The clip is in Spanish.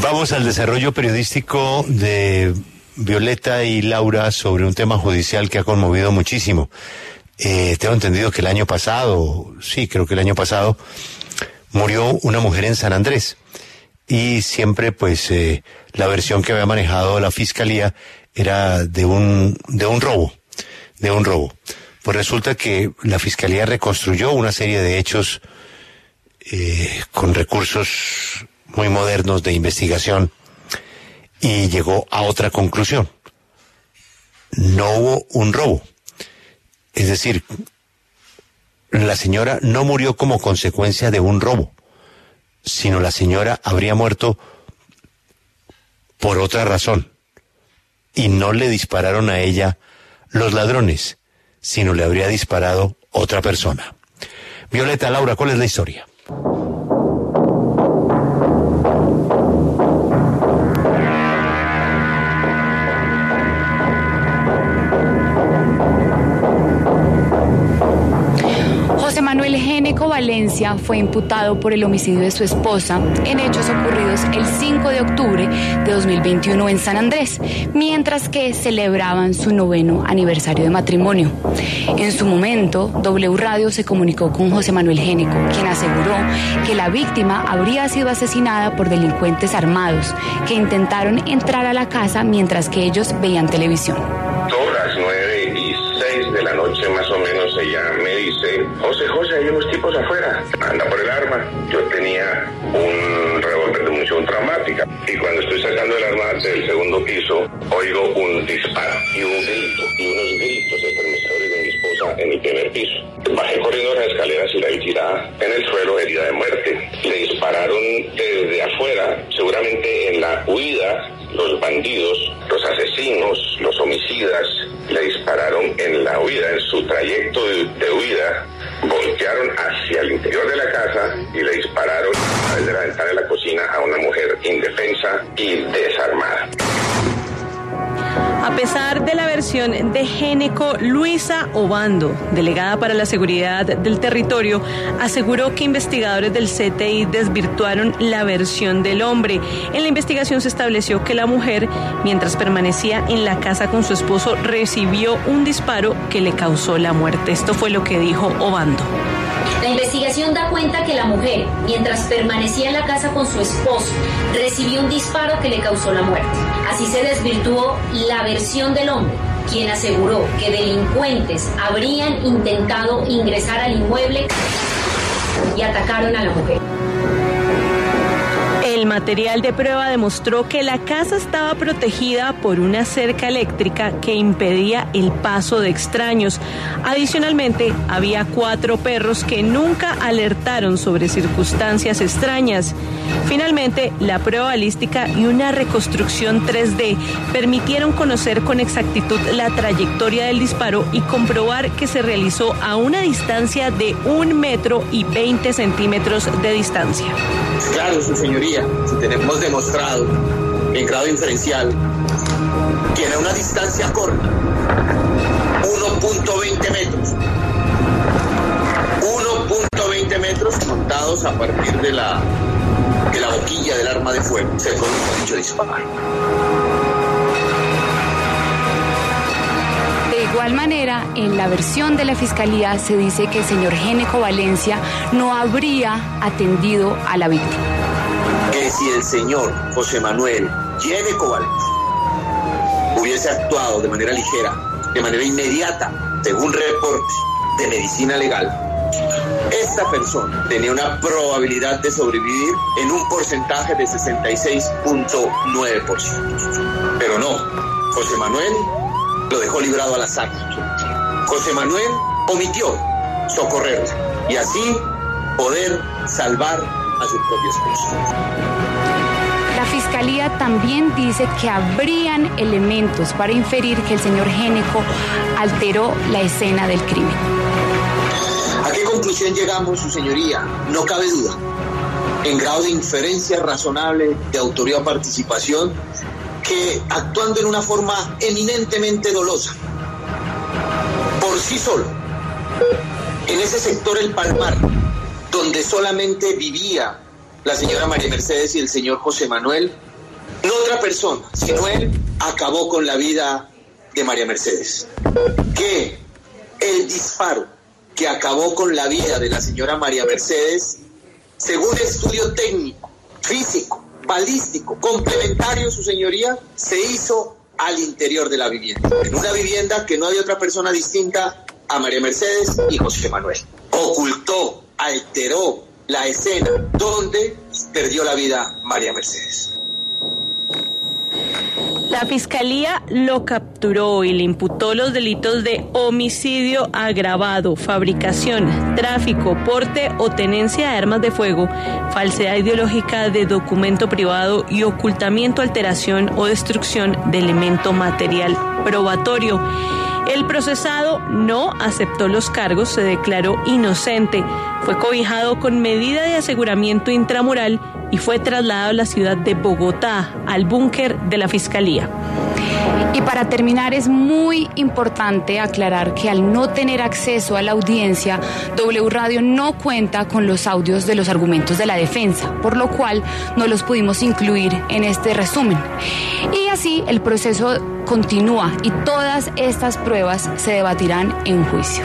Vamos al desarrollo periodístico de Violeta y Laura sobre un tema judicial que ha conmovido muchísimo. Eh, tengo entendido que el año pasado, sí, creo que el año pasado, murió una mujer en San Andrés. Y siempre, pues, eh, la versión que había manejado la fiscalía era de un, de un robo, de un robo. Pues resulta que la fiscalía reconstruyó una serie de hechos eh, con recursos muy modernos de investigación y llegó a otra conclusión. No hubo un robo. Es decir, la señora no murió como consecuencia de un robo, sino la señora habría muerto por otra razón. Y no le dispararon a ella los ladrones, sino le habría disparado otra persona. Violeta, Laura, ¿cuál es la historia? Valencia fue imputado por el homicidio de su esposa en hechos ocurridos el 5 de octubre de 2021 en San Andrés, mientras que celebraban su noveno aniversario de matrimonio. En su momento, W Radio se comunicó con José Manuel Génico, quien aseguró que la víctima habría sido asesinada por delincuentes armados que intentaron entrar a la casa mientras que ellos veían televisión. Más o menos ella me dice, José José, hay unos tipos afuera, anda por el arma. Yo tenía un revólver de munición traumática y cuando estoy sacando el arma del segundo piso, oigo un disparo y un grito y unos gritos estremecedores de mi esposa en el primer piso. Bajé corriendo las escaleras y la vi tirada en el suelo herida de muerte. Le dispararon desde afuera, seguramente en la huida los bandidos, los asesinos, los homicidas le dispararon en la huida, en su trayecto de, huida voltearon hacia el interior de la casa y le dispararon a de la ventana de la cocina a una mujer indefensa y desarmada. A pesar de la versión de Géneco, Luisa Obando, delegada para la seguridad del territorio, aseguró que investigadores del CTI desvirtuaron la versión del hombre. En la investigación se estableció que la mujer, mientras permanecía en la casa con su esposo, recibió un disparo que le causó la muerte. Esto fue lo que dijo Obando. La investigación da cuenta que la mujer, mientras permanecía en la casa con su esposo, recibió un disparo que le causó la muerte. Así se desvirtuó la versión del hombre, quien aseguró que delincuentes habrían intentado ingresar al inmueble y atacaron a la mujer. Material de prueba demostró que la casa estaba protegida por una cerca eléctrica que impedía el paso de extraños. Adicionalmente, había cuatro perros que nunca alertaron sobre circunstancias extrañas. Finalmente, la prueba balística y una reconstrucción 3D permitieron conocer con exactitud la trayectoria del disparo y comprobar que se realizó a una distancia de un metro y 20 centímetros de distancia. Claro, su señoría, si tenemos demostrado en grado inferencial que a una distancia corta, 1.20 metros, 1.20 metros contados a partir de la, de la boquilla del arma de fuego, se produjo dicho disparo. Igual manera, en la versión de la Fiscalía se dice que el señor Géneco Valencia no habría atendido a la víctima. Que si el señor José Manuel Géneco Valencia hubiese actuado de manera ligera, de manera inmediata, según reportes de medicina legal, esta persona tenía una probabilidad de sobrevivir en un porcentaje de 66.9%. Pero no, José Manuel lo dejó librado al azar. José Manuel omitió socorrerla y así poder salvar a su propia esposa. La Fiscalía también dice que habrían elementos para inferir que el señor Géneco alteró la escena del crimen. ¿A qué conclusión llegamos, su señoría? No cabe duda. En grado de inferencia razonable de autoría o participación, que actuando en una forma eminentemente dolosa, por sí solo, en ese sector El Palmar, donde solamente vivía la señora María Mercedes y el señor José Manuel, no otra persona, sino él acabó con la vida de María Mercedes. Que el disparo que acabó con la vida de la señora María Mercedes, según estudio técnico, físico, balístico, complementario, su señoría, se hizo al interior de la vivienda, en una vivienda que no había otra persona distinta a María Mercedes y José Manuel. Ocultó, alteró la escena donde perdió la vida María Mercedes. La fiscalía lo capturó y le imputó los delitos de homicidio agravado, fabricación, tráfico, porte o tenencia de armas de fuego, falsedad ideológica de documento privado y ocultamiento, alteración o destrucción de elemento material probatorio. El procesado no aceptó los cargos, se declaró inocente, fue cobijado con medida de aseguramiento intramural y fue trasladado a la ciudad de Bogotá, al búnker de la Fiscalía. Y para terminar, es muy importante aclarar que al no tener acceso a la audiencia, W Radio no cuenta con los audios de los argumentos de la defensa, por lo cual no los pudimos incluir en este resumen. Y así el proceso continúa y todas estas pruebas se debatirán en juicio.